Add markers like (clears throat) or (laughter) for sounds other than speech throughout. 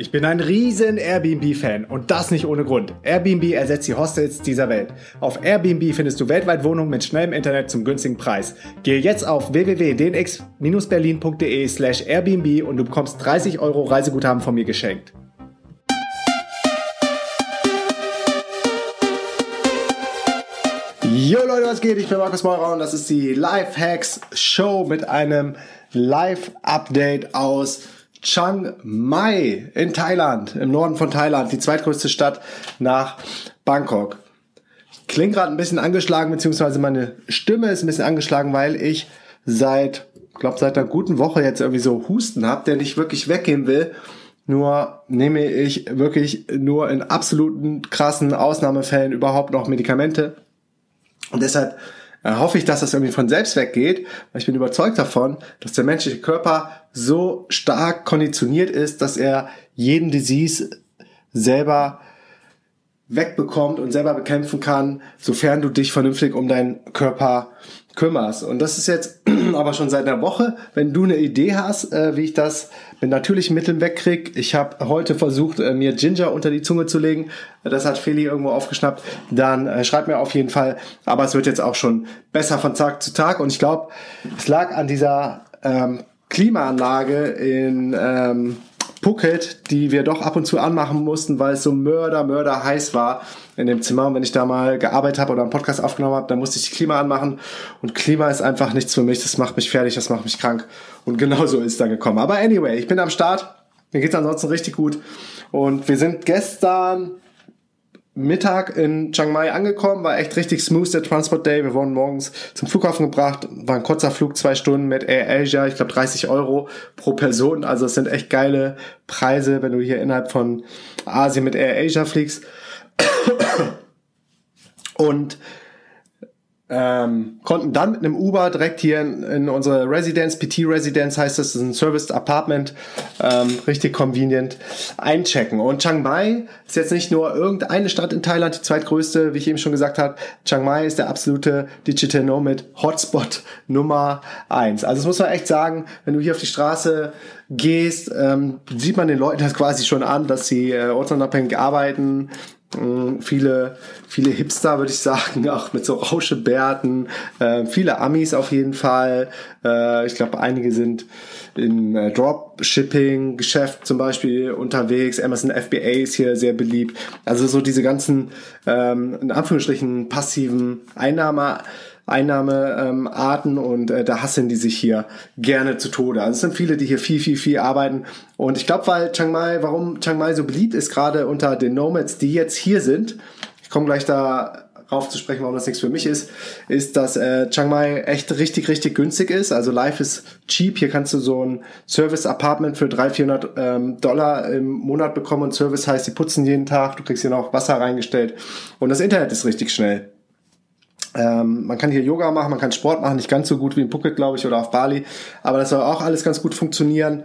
Ich bin ein riesen Airbnb-Fan und das nicht ohne Grund. Airbnb ersetzt die Hostels dieser Welt. Auf Airbnb findest du weltweit Wohnungen mit schnellem Internet zum günstigen Preis. Gehe jetzt auf www.dnx-berlin.de slash Airbnb und du bekommst 30 Euro Reiseguthaben von mir geschenkt. Jo Leute, was geht? Ich bin Markus Meurer und das ist die Lifehacks Show mit einem Live-Update aus Chiang Mai in Thailand, im Norden von Thailand, die zweitgrößte Stadt nach Bangkok. Ich klinge gerade ein bisschen angeschlagen, beziehungsweise meine Stimme ist ein bisschen angeschlagen, weil ich seit, glaube seit einer guten Woche jetzt irgendwie so Husten habe, der nicht wirklich weggehen will. Nur nehme ich wirklich nur in absoluten krassen Ausnahmefällen überhaupt noch Medikamente. Und deshalb äh, hoffe ich, dass das irgendwie von selbst weggeht, weil ich bin überzeugt davon, dass der menschliche Körper so stark konditioniert ist, dass er jeden Disease selber wegbekommt und selber bekämpfen kann, sofern du dich vernünftig um deinen Körper kümmerst. Und das ist jetzt (clears throat) aber schon seit einer Woche. Wenn du eine Idee hast, äh, wie ich das mit natürlichen Mitteln wegkriege, ich habe heute versucht, äh, mir Ginger unter die Zunge zu legen. Das hat Feli irgendwo aufgeschnappt. Dann äh, schreib mir auf jeden Fall. Aber es wird jetzt auch schon besser von Tag zu Tag. Und ich glaube, es lag an dieser ähm, Klimaanlage in ähm, Phuket, die wir doch ab und zu anmachen mussten, weil es so mörder, mörder heiß war in dem Zimmer. Und wenn ich da mal gearbeitet habe oder einen Podcast aufgenommen habe, dann musste ich die Klima anmachen. Und Klima ist einfach nichts für mich. Das macht mich fertig, das macht mich krank. Und genau so ist da gekommen. Aber anyway, ich bin am Start. Mir geht's ansonsten richtig gut. Und wir sind gestern Mittag in Chiang Mai angekommen, war echt richtig smooth der Transport Day. Wir wurden morgens zum Flughafen gebracht, war ein kurzer Flug, zwei Stunden mit Air Asia, ich glaube 30 Euro pro Person. Also es sind echt geile Preise, wenn du hier innerhalb von Asien mit Air Asia fliegst. Und ähm, konnten dann mit einem Uber direkt hier in, in unsere Residence, PT Residence heißt das, das ist ein Serviced Apartment, ähm, richtig convenient, einchecken. Und Chiang Mai ist jetzt nicht nur irgendeine Stadt in Thailand, die zweitgrößte, wie ich eben schon gesagt habe. Chiang Mai ist der absolute Digital Nomad Hotspot (laughs) Nummer eins. Also das muss man echt sagen, wenn du hier auf die Straße gehst, ähm, sieht man den Leuten das quasi schon an, dass sie äh, ortsunabhängig arbeiten, viele, viele Hipster, würde ich sagen, (laughs) auch mit so Rauschebärten, äh, viele Amis auf jeden Fall. Äh, ich glaube, einige sind im äh, Dropshipping-Geschäft zum Beispiel unterwegs. Amazon FBA ist hier sehr beliebt. Also so diese ganzen, ähm, in Anführungsstrichen, passiven Einnahme. Einnahmearten ähm, und äh, da hasseln die sich hier gerne zu Tode. Also es sind viele, die hier viel, viel, viel arbeiten. Und ich glaube, weil Chiang Mai, warum Chiang Mai so beliebt ist, gerade unter den Nomads, die jetzt hier sind, ich komme gleich da rauf zu sprechen, warum das nichts für mich ist, ist, dass äh, Chiang Mai echt richtig, richtig günstig ist. Also Life ist cheap. Hier kannst du so ein Service-Apartment für 300, 400 ähm, Dollar im Monat bekommen. Und Service heißt, die putzen jeden Tag, du kriegst hier noch Wasser reingestellt. Und das Internet ist richtig schnell. Ähm, man kann hier Yoga machen, man kann Sport machen, nicht ganz so gut wie in Phuket, glaube ich, oder auf Bali, aber das soll auch alles ganz gut funktionieren.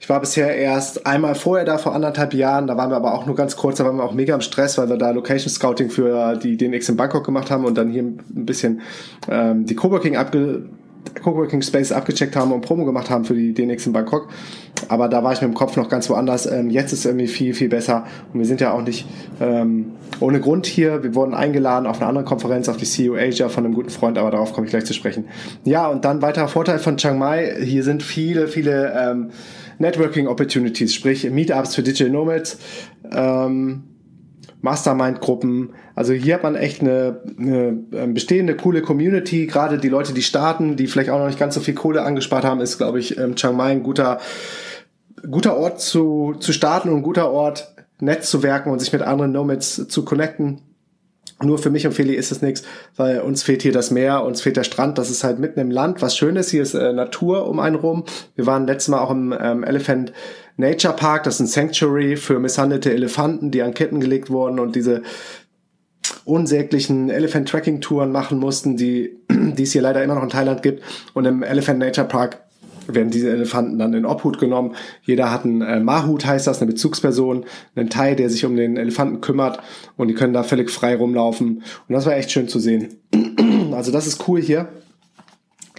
Ich war bisher erst einmal vorher da, vor anderthalb Jahren, da waren wir aber auch nur ganz kurz, da waren wir auch mega im Stress, weil wir da Location Scouting für die DNX in Bangkok gemacht haben und dann hier ein bisschen ähm, die Coworking abge Coworking Space abgecheckt haben und Promo gemacht haben für die DNX in Bangkok. Aber da war ich mit dem Kopf noch ganz woanders. Ähm, jetzt ist es irgendwie viel, viel besser. Und wir sind ja auch nicht ähm, ohne Grund hier. Wir wurden eingeladen auf eine andere Konferenz, auf die CEO Asia von einem guten Freund, aber darauf komme ich gleich zu sprechen. Ja, und dann weiterer Vorteil von Chiang Mai. Hier sind viele, viele ähm, Networking Opportunities, sprich Meetups für Digital Nomads. Ähm, Mastermind-Gruppen. Also hier hat man echt eine, eine ähm, bestehende, coole Community. Gerade die Leute, die starten, die vielleicht auch noch nicht ganz so viel Kohle angespart haben, ist, glaube ich, ähm, Chiang Mai ein guter, guter Ort zu, zu starten und ein guter Ort, nett zu werken und sich mit anderen Nomads zu connecten. Nur für mich und Feli ist es nichts, weil uns fehlt hier das Meer, uns fehlt der Strand. Das ist halt mitten im Land. Was schön ist, hier ist äh, Natur um einen rum. Wir waren letztes Mal auch im ähm, Elephant Nature Park. Das ist ein Sanctuary für misshandelte Elefanten, die an Ketten gelegt wurden und diese unsäglichen Elephant Tracking Touren machen mussten, die, die es hier leider immer noch in Thailand gibt. Und im Elephant Nature Park werden diese Elefanten dann in Obhut genommen. Jeder hat einen äh, Mahut, heißt das, eine Bezugsperson, einen Thai, der sich um den Elefanten kümmert und die können da völlig frei rumlaufen. Und das war echt schön zu sehen. Also das ist cool hier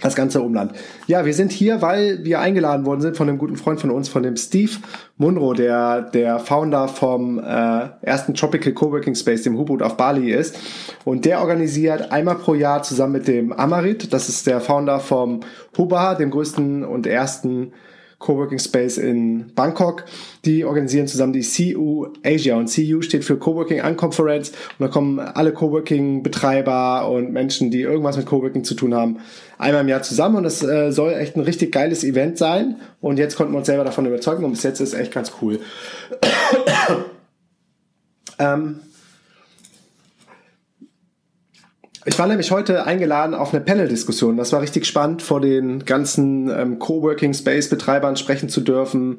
das ganze Umland. Ja, wir sind hier, weil wir eingeladen worden sind von einem guten Freund von uns, von dem Steve Munro, der der Founder vom äh, ersten Tropical Coworking Space, dem Hubut auf Bali ist. Und der organisiert einmal pro Jahr zusammen mit dem Amarit, das ist der Founder vom Huba, dem größten und ersten Coworking Space in Bangkok. Die organisieren zusammen die CU Asia. Und CU steht für Coworking Unconference und da kommen alle Coworking Betreiber und Menschen, die irgendwas mit Coworking zu tun haben, einmal im Jahr zusammen. Und das äh, soll echt ein richtig geiles Event sein. Und jetzt konnten wir uns selber davon überzeugen. Und bis jetzt ist es echt ganz cool. (coughs) ähm, Ich war nämlich heute eingeladen auf eine Panel-Diskussion. Das war richtig spannend, vor den ganzen ähm, Coworking Space-Betreibern sprechen zu dürfen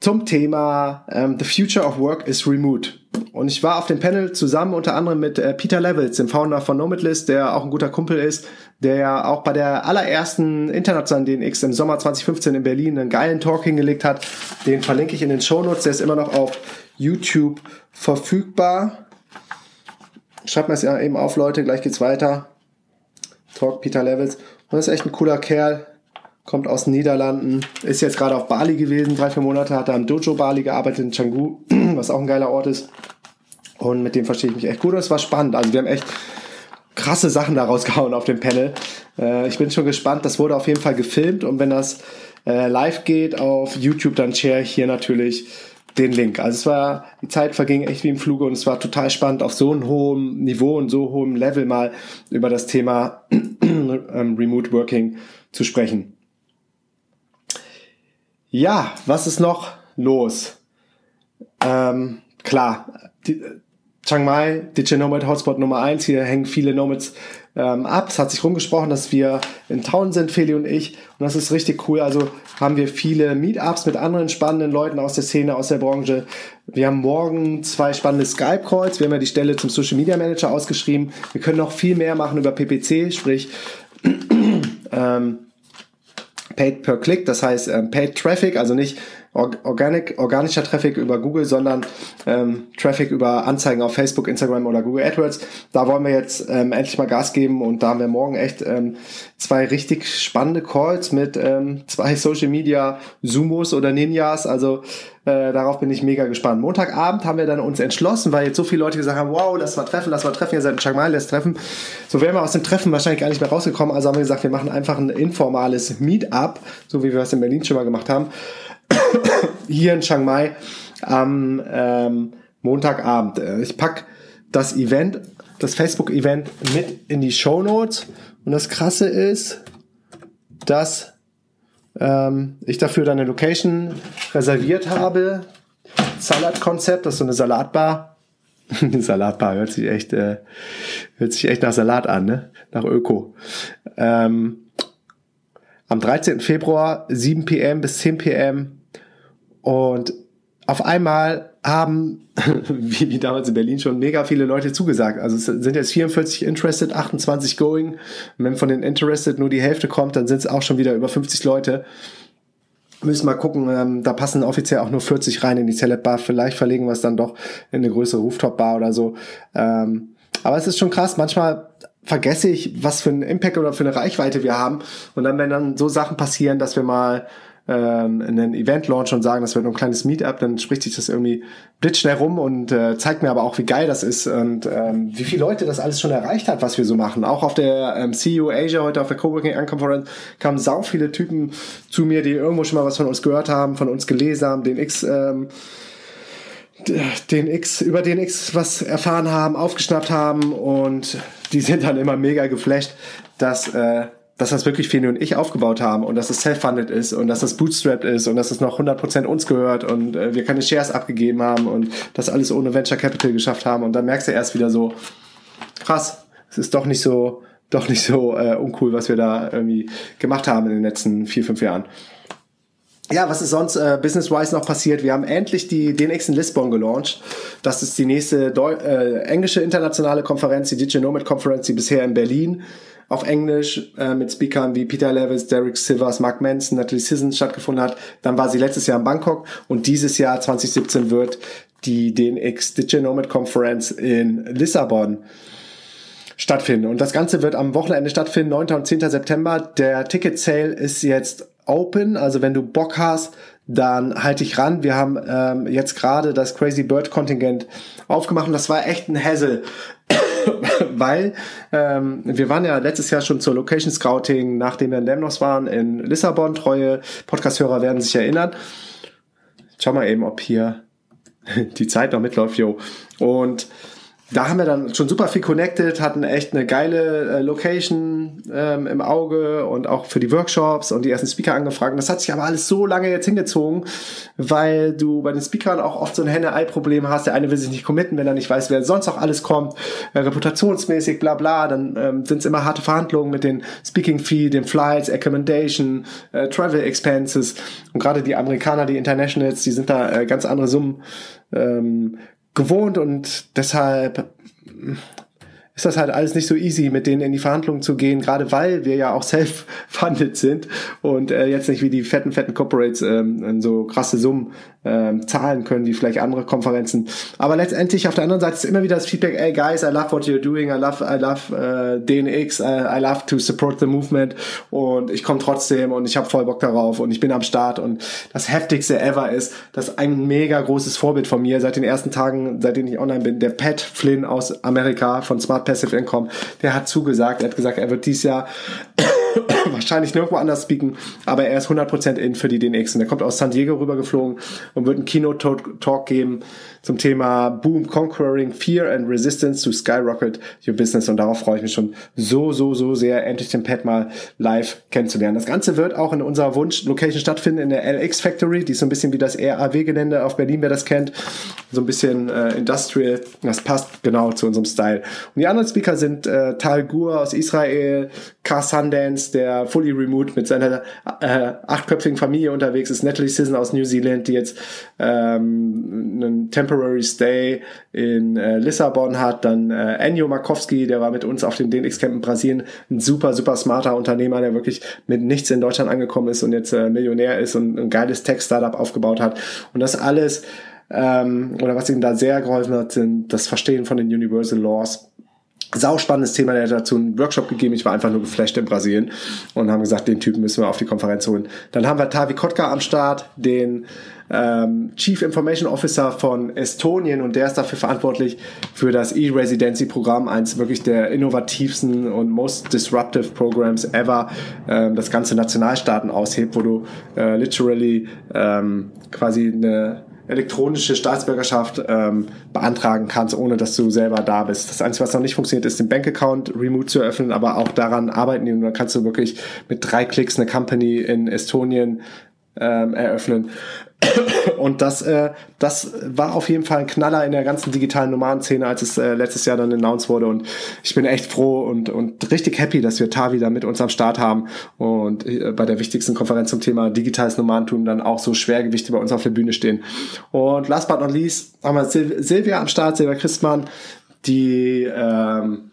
zum Thema ähm, The Future of Work is Remote. Und ich war auf dem Panel zusammen unter anderem mit äh, Peter Levels, dem Founder von Nomadlist, der auch ein guter Kumpel ist, der ja auch bei der allerersten internationalen DNX im Sommer 2015 in Berlin einen geilen Talk hingelegt hat. Den verlinke ich in den Shownotes, der ist immer noch auf YouTube verfügbar. Schreibt mir es ja eben auf, Leute, gleich geht's weiter. Talk Peter Levels. Und das ist echt ein cooler Kerl. Kommt aus den Niederlanden. Ist jetzt gerade auf Bali gewesen, drei, vier Monate. Hat er am Dojo Bali gearbeitet in Canggu, (clears throat) was auch ein geiler Ort ist. Und mit dem verstehe ich mich echt gut. Und es war spannend. Also wir haben echt krasse Sachen da rausgehauen auf dem Panel. Äh, ich bin schon gespannt. Das wurde auf jeden Fall gefilmt. Und wenn das äh, live geht auf YouTube, dann share ich hier natürlich den Link. Also es war, die Zeit verging echt wie im Fluge und es war total spannend, auf so einem hohen Niveau und so hohem Level mal über das Thema (clears throat) ähm, Remote Working zu sprechen. Ja, was ist noch los? Ähm, klar, die, Chiang Mai, Digital Nomad Hotspot Nummer eins. Hier hängen viele Nomads ähm, ab. Es hat sich rumgesprochen, dass wir in Town sind, Feli und ich. Und das ist richtig cool. Also haben wir viele Meetups mit anderen spannenden Leuten aus der Szene, aus der Branche. Wir haben morgen zwei spannende Skype-Calls. Wir haben ja die Stelle zum Social Media Manager ausgeschrieben. Wir können noch viel mehr machen über PPC, sprich (clears throat) ähm, Paid per Click, das heißt ähm, Paid Traffic, also nicht Organic, organischer Traffic über Google, sondern ähm, Traffic über Anzeigen auf Facebook, Instagram oder Google AdWords. Da wollen wir jetzt ähm, endlich mal Gas geben und da haben wir morgen echt ähm, zwei richtig spannende Calls mit ähm, zwei Social Media Sumos oder Ninjas. Also äh, darauf bin ich mega gespannt. Montagabend haben wir dann uns entschlossen, weil jetzt so viele Leute gesagt haben, wow, lass mal treffen, lass mal treffen, ihr seid in Chiang Mai, lass treffen. So wären wir aus dem Treffen wahrscheinlich gar nicht mehr rausgekommen. Also haben wir gesagt, wir machen einfach ein informales Meetup, so wie wir es in Berlin schon mal gemacht haben hier in Chiang Mai am ähm, Montagabend. Äh, ich pack das Event, das Facebook-Event mit in die Show Notes. Und das Krasse ist, dass ähm, ich dafür dann eine Location reserviert habe. Salatkonzept, das ist so eine Salatbar. (laughs) eine Salatbar hört sich echt, äh, hört sich echt nach Salat an, ne? Nach Öko. Ähm, am 13. Februar 7 pm bis 10 pm und auf einmal haben, (laughs) wie, wie damals in Berlin schon, mega viele Leute zugesagt. Also es sind jetzt 44 interested, 28 going. Und wenn von den interested nur die Hälfte kommt, dann sind es auch schon wieder über 50 Leute. Müssen mal gucken, ähm, da passen offiziell auch nur 40 rein in die Celeb Bar. Vielleicht verlegen wir es dann doch in eine größere Rooftop Bar oder so. Ähm, aber es ist schon krass. Manchmal vergesse ich, was für einen Impact oder für eine Reichweite wir haben. Und dann, wenn dann so Sachen passieren, dass wir mal ähm, einen Event launch und sagen, das wird ein kleines Meetup, dann spricht sich das irgendwie blitzschnell rum und äh, zeigt mir aber auch, wie geil das ist und ähm, wie viele Leute das alles schon erreicht hat, was wir so machen. Auch auf der ähm, CU Asia heute auf der Coworking Unconference kamen sau viele Typen zu mir, die irgendwo schon mal was von uns gehört haben, von uns gelesen haben, den X ähm, den X, über den X was erfahren haben, aufgeschnappt haben und die sind dann immer mega geflasht, dass äh, dass das wirklich Feni und ich aufgebaut haben und dass es self-funded ist und dass das bootstrapped ist und dass es noch 100% uns gehört und äh, wir keine Shares abgegeben haben und das alles ohne Venture Capital geschafft haben und dann merkst du erst wieder so, krass, es ist doch nicht so, doch nicht so äh, uncool, was wir da irgendwie gemacht haben in den letzten vier, fünf Jahren. Ja, was ist sonst äh, business-wise noch passiert? Wir haben endlich die DNX in Lisbon gelauncht. Das ist die nächste Deu äh, englische internationale Konferenz, die Digital Nomad Conference, die bisher in Berlin auf Englisch äh, mit Speakern wie Peter Levis, Derek Silvers, Mark Manson, Natalie Sissons stattgefunden hat. Dann war sie letztes Jahr in Bangkok und dieses Jahr 2017 wird die DNX Digital Nomad Conference in Lissabon stattfinden. Und das Ganze wird am Wochenende stattfinden, 9. und 10. September. Der Ticket Sale ist jetzt open, also wenn du Bock hast, dann halt dich ran. Wir haben ähm, jetzt gerade das Crazy Bird Kontingent aufgemacht und das war echt ein Hassel. (laughs) weil ähm, wir waren ja letztes Jahr schon zur Location Scouting, nachdem wir in Lemnos waren, in Lissabon. Treue Podcast-Hörer werden sich erinnern. Schau mal eben, ob hier (laughs) die Zeit noch mitläuft, jo. Und da haben wir dann schon super viel connected, hatten echt eine geile äh, Location ähm, im Auge und auch für die Workshops und die ersten Speaker angefragt. Das hat sich aber alles so lange jetzt hingezogen, weil du bei den Speakern auch oft so ein Henne-Ei-Problem hast. Der eine will sich nicht committen, wenn er nicht weiß, wer sonst auch alles kommt, äh, reputationsmäßig, bla bla. Dann ähm, sind es immer harte Verhandlungen mit den Speaking-Fee, den Flights, Accommodation, äh, Travel Expenses. Und gerade die Amerikaner, die Internationals, die sind da äh, ganz andere Summen ähm, gewohnt und deshalb ist das halt alles nicht so easy, mit denen in die Verhandlungen zu gehen, gerade weil wir ja auch (laughs) self-funded sind und äh, jetzt nicht wie die fetten, fetten Corporates ähm, so krasse Summen ähm, zahlen können, wie vielleicht andere Konferenzen. Aber letztendlich auf der anderen Seite ist immer wieder das Feedback, hey guys, I love what you're doing, I love, I love uh, DNX, I, I love to support the movement und ich komme trotzdem und ich habe voll Bock darauf und ich bin am Start und das heftigste ever ist, dass ein mega großes Vorbild von mir seit den ersten Tagen, seitdem ich online bin, der Pat Flynn aus Amerika von Smart Passive Income, der hat zugesagt, er hat gesagt, er wird dieses Jahr wahrscheinlich nirgendwo anders speaken, aber er ist 100% in für die DNX und er kommt aus San Diego rübergeflogen und wird einen Keynote-Talk geben zum Thema Boom, Conquering Fear and Resistance to Skyrocket Your Business. Und darauf freue ich mich schon so, so, so sehr, endlich den Pat mal live kennenzulernen. Das Ganze wird auch in unserer Wunsch-Location stattfinden, in der LX Factory. Die ist so ein bisschen wie das RAW-Gelände auf Berlin, wer das kennt. So ein bisschen äh, Industrial. Das passt genau zu unserem Style. Und die anderen Speaker sind äh, Tal Gur aus Israel, Car Sundance, der fully remote mit seiner äh, achtköpfigen Familie unterwegs ist, Natalie Sisson aus New Zealand, die jetzt ähm, einen Temporary Stay in äh, Lissabon hat, dann äh, Ennio Markowski, der war mit uns auf dem DNX Camp in Brasilien, ein super, super smarter Unternehmer, der wirklich mit nichts in Deutschland angekommen ist und jetzt äh, Millionär ist und ein geiles Tech-Startup aufgebaut hat. Und das alles, ähm, oder was ihm da sehr geholfen hat, sind das Verstehen von den Universal Laws Sau spannendes Thema, der hat dazu einen Workshop gegeben. Ich war einfach nur geflasht in Brasilien und haben gesagt, den Typen müssen wir auf die Konferenz holen. Dann haben wir Tavi Kotka am Start, den ähm, Chief Information Officer von Estonien und der ist dafür verantwortlich für das E-Residency-Programm, eins wirklich der innovativsten und most disruptive Programs ever, ähm, das ganze Nationalstaaten aushebt, wo du äh, literally ähm, quasi eine elektronische Staatsbürgerschaft ähm, beantragen kannst, ohne dass du selber da bist. Das Einzige, was noch nicht funktioniert, ist den Bankaccount remote zu öffnen, aber auch daran arbeiten die und dann kannst du wirklich mit drei Klicks eine Company in Estonien ähm, eröffnen. Und das, äh, das war auf jeden Fall ein Knaller in der ganzen digitalen Nomadenszene, als es äh, letztes Jahr dann announced wurde. Und ich bin echt froh und, und richtig happy, dass wir Tavi da mit uns am Start haben und äh, bei der wichtigsten Konferenz zum Thema digitales Nomadentum dann auch so Schwergewichte bei uns auf der Bühne stehen. Und last but not least haben wir Sil Silvia am Start, Silvia Christmann, die ähm,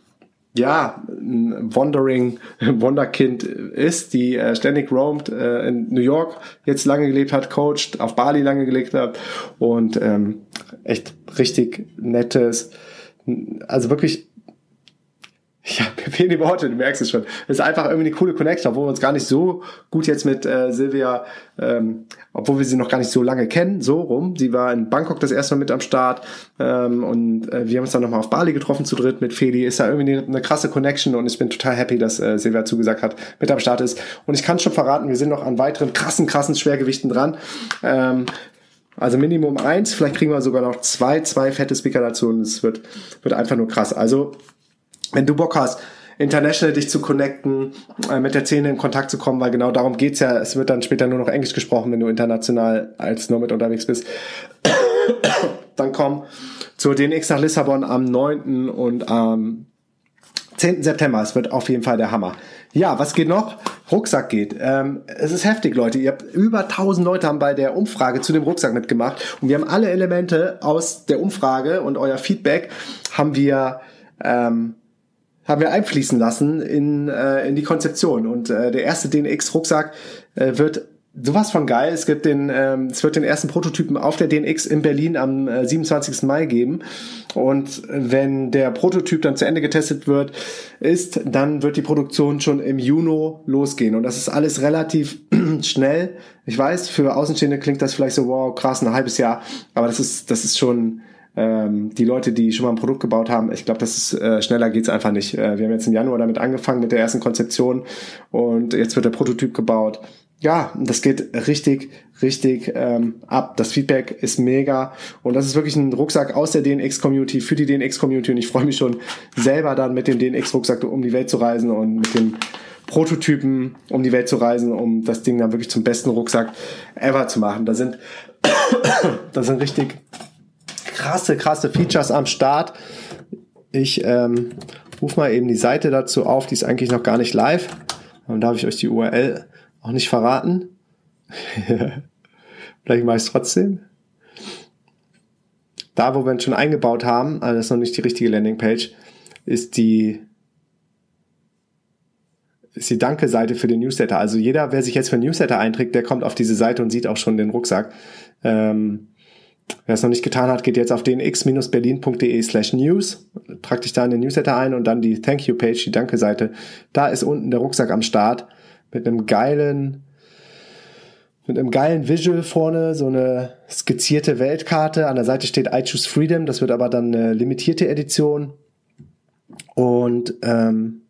ja, ein Wandering (laughs) Wonderkind ist, die äh, ständig roamt, äh, in New York jetzt lange gelebt hat, coacht, auf Bali lange gelebt hat und ähm, echt richtig nettes, also wirklich (laughs) ja, mir fehlen die Worte, du merkst es schon. Es ist einfach irgendwie eine coole Connection, obwohl wir uns gar nicht so gut jetzt mit äh, Silvia, ähm, obwohl wir sie noch gar nicht so lange kennen, so rum. Sie war in Bangkok das erste Mal mit am Start ähm, und äh, wir haben uns dann nochmal auf Bali getroffen zu dritt mit Feli. Ist da irgendwie eine, eine krasse Connection und ich bin total happy, dass äh, Silvia zugesagt hat, mit am Start ist. Und ich kann schon verraten, wir sind noch an weiteren krassen, krassen Schwergewichten dran. Ähm, also Minimum eins, vielleicht kriegen wir sogar noch zwei, zwei fette Speaker dazu und es wird, wird einfach nur krass. Also wenn du Bock hast, international dich zu connecten, äh, mit der Szene in Kontakt zu kommen, weil genau darum geht's ja. Es wird dann später nur noch Englisch gesprochen, wenn du international als Nomad unterwegs bist. (coughs) dann komm zur DNX nach Lissabon am 9. und am 10. September. Es wird auf jeden Fall der Hammer. Ja, was geht noch? Rucksack geht. Ähm, es ist heftig, Leute. Ihr habt über 1000 Leute haben bei der Umfrage zu dem Rucksack mitgemacht und wir haben alle Elemente aus der Umfrage und euer Feedback haben wir ähm, haben wir einfließen lassen in, äh, in die Konzeption. Und äh, der erste DNX-Rucksack äh, wird sowas von geil. Es gibt den, ähm, es wird den ersten Prototypen auf der DNX in Berlin am äh, 27. Mai geben. Und wenn der Prototyp dann zu Ende getestet wird, ist, dann wird die Produktion schon im Juni losgehen. Und das ist alles relativ (clears throat) schnell. Ich weiß, für Außenstehende klingt das vielleicht so, wow, krass, ein halbes Jahr. Aber das ist, das ist schon, ähm, die Leute, die schon mal ein Produkt gebaut haben, ich glaube, das ist äh, schneller geht's einfach nicht. Äh, wir haben jetzt im Januar damit angefangen mit der ersten Konzeption und jetzt wird der Prototyp gebaut ja, das geht richtig, richtig ähm, ab. Das Feedback ist mega und das ist wirklich ein Rucksack aus der DNX-Community für die DNX-Community und ich freue mich schon selber dann mit dem DNX-Rucksack um die Welt zu reisen und mit dem Prototypen um die Welt zu reisen, um das Ding dann wirklich zum besten Rucksack ever zu machen. Da sind, (coughs) da sind richtig krasse, krasse Features am Start. Ich ähm, rufe mal eben die Seite dazu auf, die ist eigentlich noch gar nicht live. Dann darf ich euch die URL auch nicht verraten. (laughs) Vielleicht mache ich es trotzdem. Da, wo wir uns schon eingebaut haben, also das ist noch nicht die richtige Landingpage, ist die ist die Danke-Seite für den Newsletter. Also jeder, wer sich jetzt für Newsletter einträgt, der kommt auf diese Seite und sieht auch schon den Rucksack. Ähm, wer es noch nicht getan hat, geht jetzt auf dnx-berlin.de slash news, tragt dich da in den Newsletter ein und dann die Thank You-Page, die Danke-Seite. Da ist unten der Rucksack am Start mit einem geilen, mit einem geilen Visual vorne, so eine skizzierte Weltkarte. An der Seite steht I Choose Freedom, das wird aber dann eine limitierte Edition. Und ähm,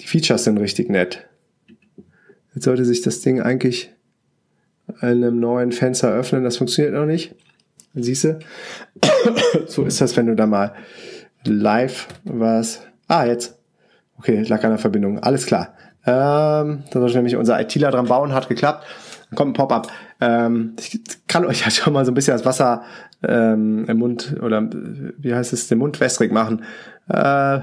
die Features sind richtig nett. Jetzt sollte sich das Ding eigentlich einem neuen Fenster öffnen. Das funktioniert noch nicht. Siehst du? (coughs) so ist das, wenn du da mal live was. Ah, jetzt. Okay, lag an der Verbindung. Alles klar. Ähm, da sollte nämlich unser ITler dran bauen, hat geklappt. Dann kommt ein Pop-up. Ähm, ich kann euch ja schon mal so ein bisschen das Wasser ähm, im Mund oder wie heißt es, den Mund wässrig machen. Äh,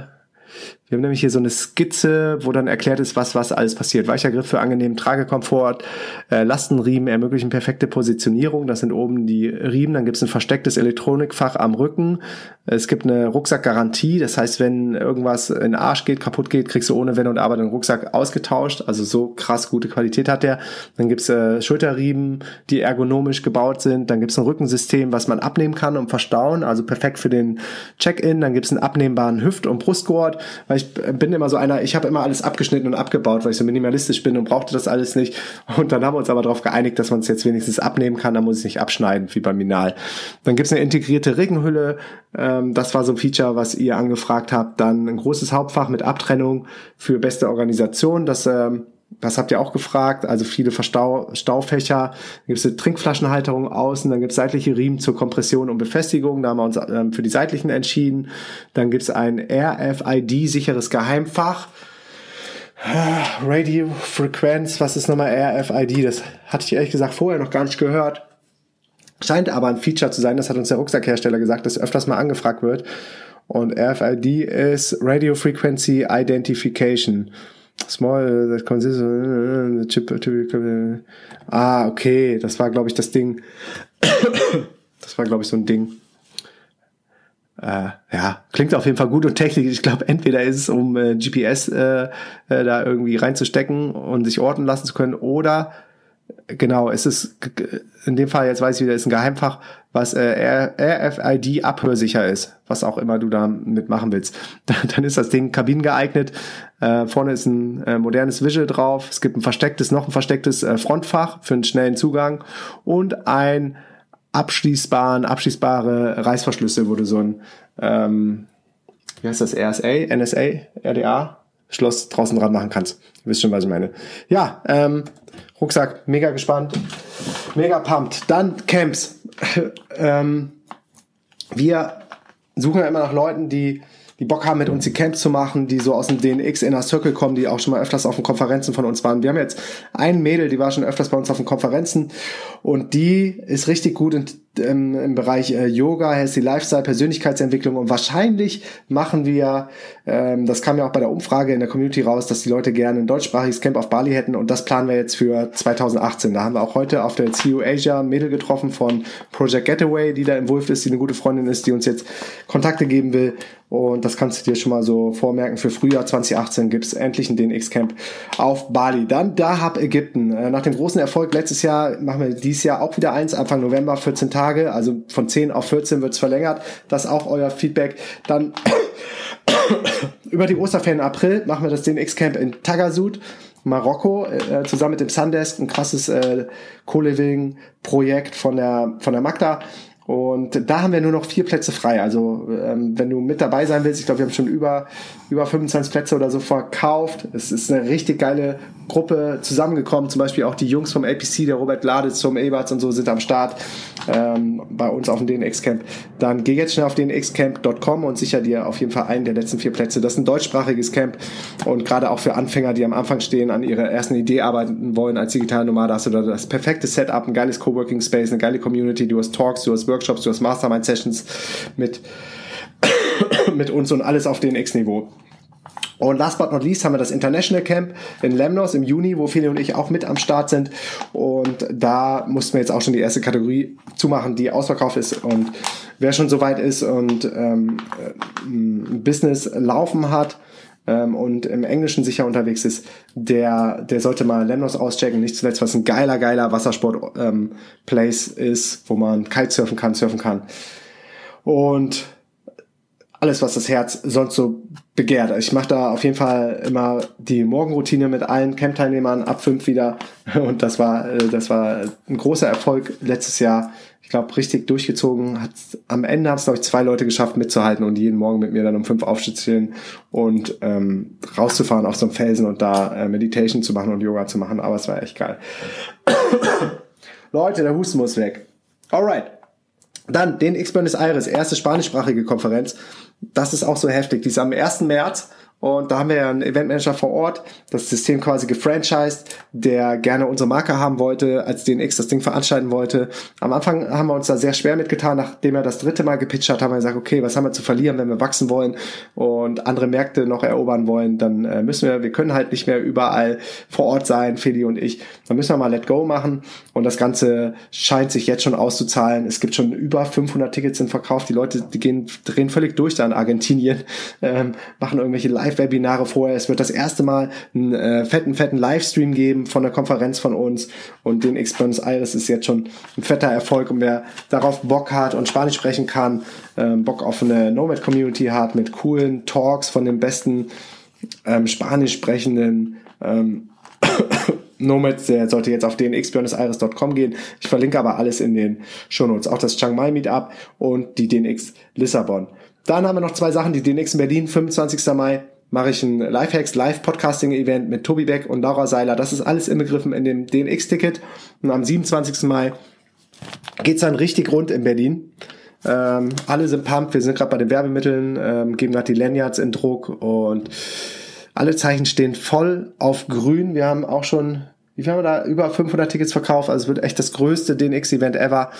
wir haben nämlich hier so eine Skizze, wo dann erklärt ist, was was alles passiert. Weicher Griff für angenehmen Tragekomfort, äh, Lastenriemen ermöglichen perfekte Positionierung. Das sind oben die Riemen. Dann gibt es ein verstecktes Elektronikfach am Rücken. Es gibt eine Rucksackgarantie. Das heißt, wenn irgendwas in den Arsch geht, kaputt geht, kriegst du ohne Wenn und Aber den Rucksack ausgetauscht. Also so krass gute Qualität hat der. Dann gibt's äh, Schulterriemen, die ergonomisch gebaut sind. Dann gibt's ein Rückensystem, was man abnehmen kann und verstauen. Also perfekt für den Check-in. Dann gibt's einen abnehmbaren Hüft- und Brustgurt, weil ich bin immer so einer, ich habe immer alles abgeschnitten und abgebaut, weil ich so minimalistisch bin und brauchte das alles nicht. Und dann haben wir uns aber darauf geeinigt, dass man es jetzt wenigstens abnehmen kann, dann muss ich nicht abschneiden, wie beim Minal. Dann gibt's eine integrierte Regenhülle, ähm, das war so ein Feature, was ihr angefragt habt. Dann ein großes Hauptfach mit Abtrennung für beste Organisation, das ähm, das habt ihr auch gefragt, also viele Verstaufächer. Dann gibt es eine Trinkflaschenhalterung außen, dann gibt es seitliche Riemen zur Kompression und Befestigung, da haben wir uns ähm, für die seitlichen entschieden. Dann gibt es ein RFID-sicheres Geheimfach. Radio-Frequenz, was ist nochmal RFID? Das hatte ich ehrlich gesagt vorher noch gar nicht gehört. Scheint aber ein Feature zu sein, das hat uns der Rucksackhersteller gesagt, das öfters mal angefragt wird. Und RFID ist Radio Frequency Identification. Small, that consists of chip, chip, Ah, okay, das war, glaube ich, das Ding. (coughs) das war, glaube ich, so ein Ding. Äh, ja, klingt auf jeden Fall gut und technisch. Ich glaube, entweder ist es, um äh, GPS äh, äh, da irgendwie reinzustecken und sich orten lassen zu können, oder genau, es ist in dem Fall, jetzt weiß ich wieder, ist ein Geheimfach, was äh, RFID abhörsicher ist, was auch immer du da mitmachen willst. (laughs) Dann ist das Ding kabinengeeignet. Äh, vorne ist ein äh, modernes Visual drauf. Es gibt ein verstecktes, noch ein verstecktes äh, Frontfach für einen schnellen Zugang und ein abschließbaren, abschließbare Reißverschlüsse, wo du so ein, ähm, wie heißt das, RSA, NSA, RDA, Schloss draußen dran machen kannst. Ihr wisst schon, was ich meine. Ja, ähm, Rucksack, mega gespannt, mega pumped. Dann Camps. (laughs) ähm, wir suchen ja immer nach Leuten, die die Bock haben, mit uns die Camps zu machen, die so aus dem DNX Inner Circle kommen, die auch schon mal öfters auf den Konferenzen von uns waren. Wir haben jetzt ein Mädel, die war schon öfters bei uns auf den Konferenzen und die ist richtig gut in im, im Bereich äh, Yoga, Healthy Lifestyle, Persönlichkeitsentwicklung und wahrscheinlich machen wir, ähm, das kam ja auch bei der Umfrage in der Community raus, dass die Leute gerne ein deutschsprachiges Camp auf Bali hätten und das planen wir jetzt für 2018. Da haben wir auch heute auf der CU Asia Mädel getroffen von Project Getaway, die da im Wolf ist, die eine gute Freundin ist, die uns jetzt Kontakte geben will und das kannst du dir schon mal so vormerken. Für Frühjahr 2018 gibt's endlich ein DNX-Camp auf Bali. Dann Dahab Ägypten. Äh, nach dem großen Erfolg letztes Jahr machen wir dieses Jahr auch wieder eins, Anfang November, 14 Tage. Also von 10 auf 14 wird's verlängert. Das auch euer Feedback. Dann (coughs) über die Osterferien April machen wir das DNX-Camp in Tagasud. Marokko äh, zusammen mit dem Sundesk, ein krasses äh, Co-Living-Projekt von der von der Magda. Und da haben wir nur noch vier Plätze frei. Also ähm, wenn du mit dabei sein willst, ich glaube, wir haben schon über, über 25 Plätze oder so verkauft. Es ist eine richtig geile Gruppe zusammengekommen. Zum Beispiel auch die Jungs vom APC, der Robert Gladitz, Tom Eberts und so sind am Start ähm, bei uns auf dem DNX-Camp. Dann geh jetzt schnell auf dnxcamp.com und sicher dir auf jeden Fall einen der letzten vier Plätze. Das ist ein deutschsprachiges Camp und gerade auch für Anfänger, die am Anfang stehen, an ihrer ersten Idee arbeiten wollen als digitale Nomade, hast du da das perfekte Setup, ein geiles Coworking Space, eine geile Community, du hast Talks, du hast Workshops, du hast Mastermind-Sessions mit, (coughs) mit uns und alles auf DNX-Niveau. Und last but not least haben wir das International Camp in Lemnos im Juni, wo Feli und ich auch mit am Start sind. Und da mussten wir jetzt auch schon die erste Kategorie zumachen, die ausverkauft ist. Und wer schon so weit ist und ähm, ein Business laufen hat, ähm, und im Englischen sicher unterwegs ist, der, der sollte mal Lemnos auschecken. Nicht zuletzt, was ein geiler, geiler Wassersport-Place ähm, ist, wo man Kitesurfen kann, surfen kann. Und alles, was das Herz sonst so begehrt. Ich mache da auf jeden Fall immer die Morgenroutine mit allen Camp-Teilnehmern ab fünf wieder. (laughs) Und das war, äh, das war ein großer Erfolg letztes Jahr. Ich glaube, richtig durchgezogen. Hat, am Ende haben es, glaube ich, zwei Leute geschafft mitzuhalten und jeden Morgen mit mir dann um fünf aufzustehen und ähm, rauszufahren auf so einem Felsen und da äh, Meditation zu machen und Yoga zu machen. Aber es war echt geil. (coughs) Leute, der Husten muss weg. Alright. Dann den X-Buenos Aires, erste spanischsprachige Konferenz das ist auch so heftig. Die ist am 1. März und da haben wir ja einen Eventmanager vor Ort, das System quasi gefranchised, der gerne unsere Marke haben wollte, als DNX das Ding veranstalten wollte. Am Anfang haben wir uns da sehr schwer mitgetan, nachdem er das dritte Mal gepitcht hat, haben wir gesagt, okay, was haben wir zu verlieren, wenn wir wachsen wollen und andere Märkte noch erobern wollen, dann äh, müssen wir, wir können halt nicht mehr überall vor Ort sein, Feli und ich. Dann müssen wir mal Let Go machen und das Ganze scheint sich jetzt schon auszuzahlen. Es gibt schon über 500 Tickets in Verkauf. Die Leute, die gehen, drehen völlig durch da in Argentinien, ähm, machen irgendwelche Live Live-Webinare vorher. Es wird das erste Mal einen äh, fetten, fetten Livestream geben von der Konferenz von uns und den Experience Iris ist jetzt schon ein fetter Erfolg und wer darauf Bock hat und Spanisch sprechen kann, ähm, Bock auf eine Nomad-Community hat mit coolen Talks von den besten ähm, Spanisch sprechenden ähm, (coughs) Nomads, der sollte jetzt auf dnx-iris.com gehen. Ich verlinke aber alles in den Shownotes. Auch das Chiang Mai Meetup und die DNX Lissabon. Dann haben wir noch zwei Sachen. Die DNX in Berlin, 25. Mai mache ich ein Lifehacks Live-Podcasting-Event mit Tobi Beck und Laura Seiler. Das ist alles inbegriffen in dem DNX-Ticket. Und am 27. Mai geht's dann richtig rund in Berlin. Ähm, alle sind pumped. Wir sind gerade bei den Werbemitteln, ähm, geben gerade die Lanyards in Druck und alle Zeichen stehen voll auf grün. Wir haben auch schon wie viel haben wir da? Über 500 Tickets verkauft. Also es wird echt das größte DNX-Event ever.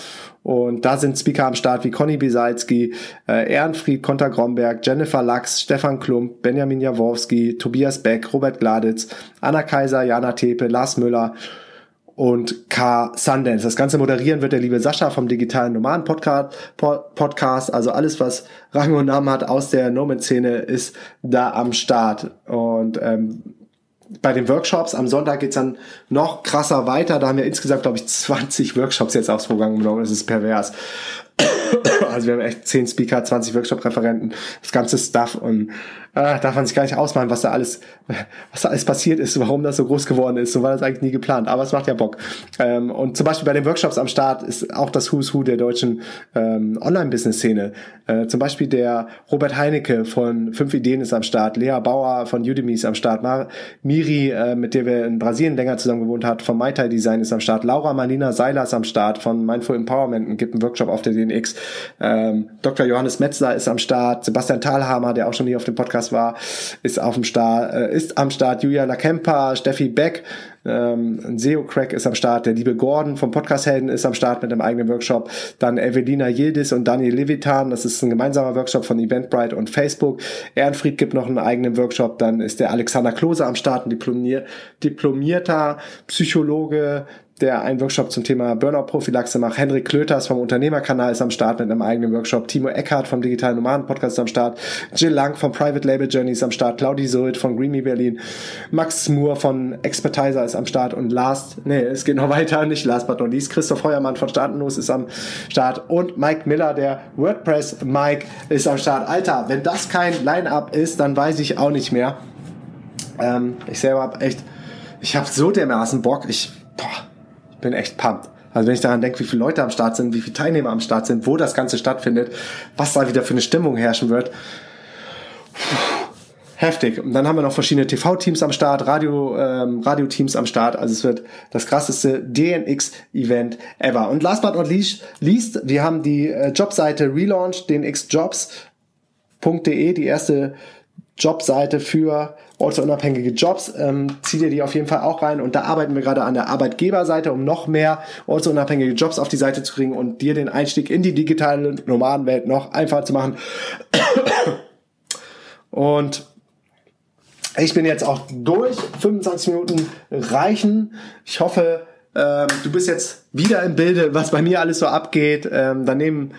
Und da sind Speaker am Start wie Conny Bisalski, äh, Ehrenfried Konter-Gromberg, Jennifer Lachs, Stefan Klump, Benjamin Jaworski, Tobias Beck, Robert Gladitz, Anna Kaiser, Jana Tepe, Lars Müller und K. Sundance. Das Ganze moderieren wird der liebe Sascha vom Digitalen Nomaden Podcast. Podcast. Also alles, was Rang und Namen hat aus der Nomad-Szene, ist da am Start. Und ähm, bei den Workshops am Sonntag geht's dann noch krasser weiter. Da haben wir insgesamt, glaube ich, 20 Workshops jetzt aufs Programm genommen. Das ist pervers. (coughs) Also wir haben echt 10 Speaker, 20 Workshop-Referenten, das ganze Stuff und äh, darf man sich gar nicht ausmalen, was da alles, was da alles passiert ist, warum das so groß geworden ist. So war das eigentlich nie geplant, aber es macht ja Bock. Ähm, und zum Beispiel bei den Workshops am Start ist auch das Who's Who der deutschen ähm, Online-Business-Szene. Äh, zum Beispiel der Robert Heinecke von Fünf Ideen ist am Start, Lea Bauer von Udemy ist am Start, Mar Miri, äh, mit der wir in Brasilien länger zusammen gewohnt hat, von MyTie Design ist am Start, Laura Marlina Seiler ist am Start von Mindful Empowerment gibt einen Workshop auf der DNX. Ähm, Dr. Johannes Metzler ist am Start, Sebastian Thalhammer, der auch schon hier auf dem Podcast war, ist auf dem Start, äh, ist am Start, Julia Nakempa, Steffi Beck, ähm, ein SEO-Crack ist am Start, der liebe Gordon vom Podcast Helden ist am Start mit einem eigenen Workshop, dann Evelina Yildiz und Daniel Levitan, das ist ein gemeinsamer Workshop von Eventbrite und Facebook. Ehrenfried gibt noch einen eigenen Workshop, dann ist der Alexander Klose am Start, ein Diplomier diplomierter Psychologe, der einen Workshop zum Thema Burnout-Prophylaxe macht. Henrik Klöters vom Unternehmerkanal ist am Start mit einem eigenen Workshop. Timo Eckhardt vom Digitalen Nomaden Podcast ist am Start. Jill Lang vom Private Label Journey ist am Start. Claudi Sold von Greeny Berlin. Max Moore von Expertiser ist am Start. Und last, nee, es geht noch weiter, nicht last but not least, Christoph Heuermann von Staatenlos ist am Start. Und Mike Miller, der WordPress Mike, ist am Start. Alter, wenn das kein Line-Up ist, dann weiß ich auch nicht mehr. Ähm, ich selber hab echt, ich habe so dermaßen Bock. Ich, boah, bin echt pumped. Also wenn ich daran denke, wie viele Leute am Start sind, wie viele Teilnehmer am Start sind, wo das Ganze stattfindet, was da wieder für eine Stimmung herrschen wird. Heftig. Und dann haben wir noch verschiedene TV-Teams am Start, Radio, ähm, Radio-Teams am Start. Also es wird das krasseste DNX-Event ever. Und last but not least, wir haben die äh, Jobseite relaunched, dnxjobs.de, die erste Jobseite für ortsunabhängige Jobs. Ähm, zieh dir die auf jeden Fall auch rein. Und da arbeiten wir gerade an der Arbeitgeberseite, um noch mehr ortsunabhängige Jobs auf die Seite zu kriegen und dir den Einstieg in die digitale Nomadenwelt noch einfacher zu machen. Und ich bin jetzt auch durch. 25 Minuten reichen. Ich hoffe, ähm, du bist jetzt wieder im Bilde, was bei mir alles so abgeht. Ähm, daneben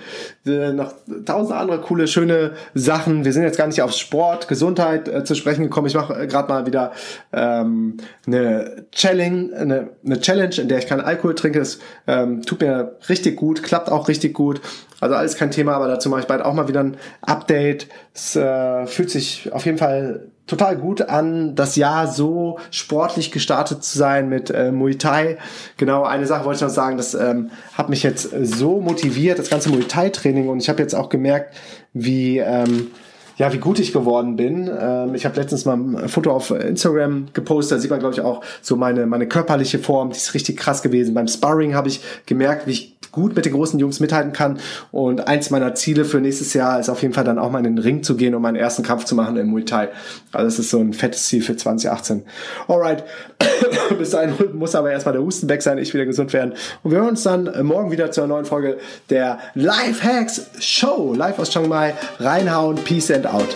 äh, noch tausend andere coole, schöne Sachen. Wir sind jetzt gar nicht auf Sport, Gesundheit äh, zu sprechen gekommen. Ich mache äh, gerade mal wieder ähm, eine Challenge, eine, eine Challenge, in der ich keinen Alkohol trinke. Das ähm, tut mir richtig gut, klappt auch richtig gut. Also alles kein Thema, aber dazu mache ich bald auch mal wieder ein Update. Es äh, fühlt sich auf jeden Fall total gut an, das Jahr so sportlich gestartet zu sein mit äh, Muay Thai. Genau, eine Sache wollte ich noch sagen, das ähm, hat mich jetzt so motiviert, das ganze Muay Thai Training und ich habe jetzt auch gemerkt, wie ähm, ja, wie gut ich geworden bin. Ähm, ich habe letztens mal ein Foto auf Instagram gepostet, da sieht man, glaube ich, auch so meine, meine körperliche Form, die ist richtig krass gewesen. Beim Sparring habe ich gemerkt, wie ich gut mit den großen Jungs mithalten kann. Und eins meiner Ziele für nächstes Jahr ist auf jeden Fall dann auch mal in den Ring zu gehen, um meinen ersten Kampf zu machen im Muay Thai. Also das ist so ein fettes Ziel für 2018. Alright, (coughs) bis dahin muss aber erstmal der Husten weg sein, ich wieder gesund werden. Und wir hören uns dann morgen wieder zur neuen Folge der Life Hacks Show. Live aus Chiang Mai. Reinhauen, Peace and out.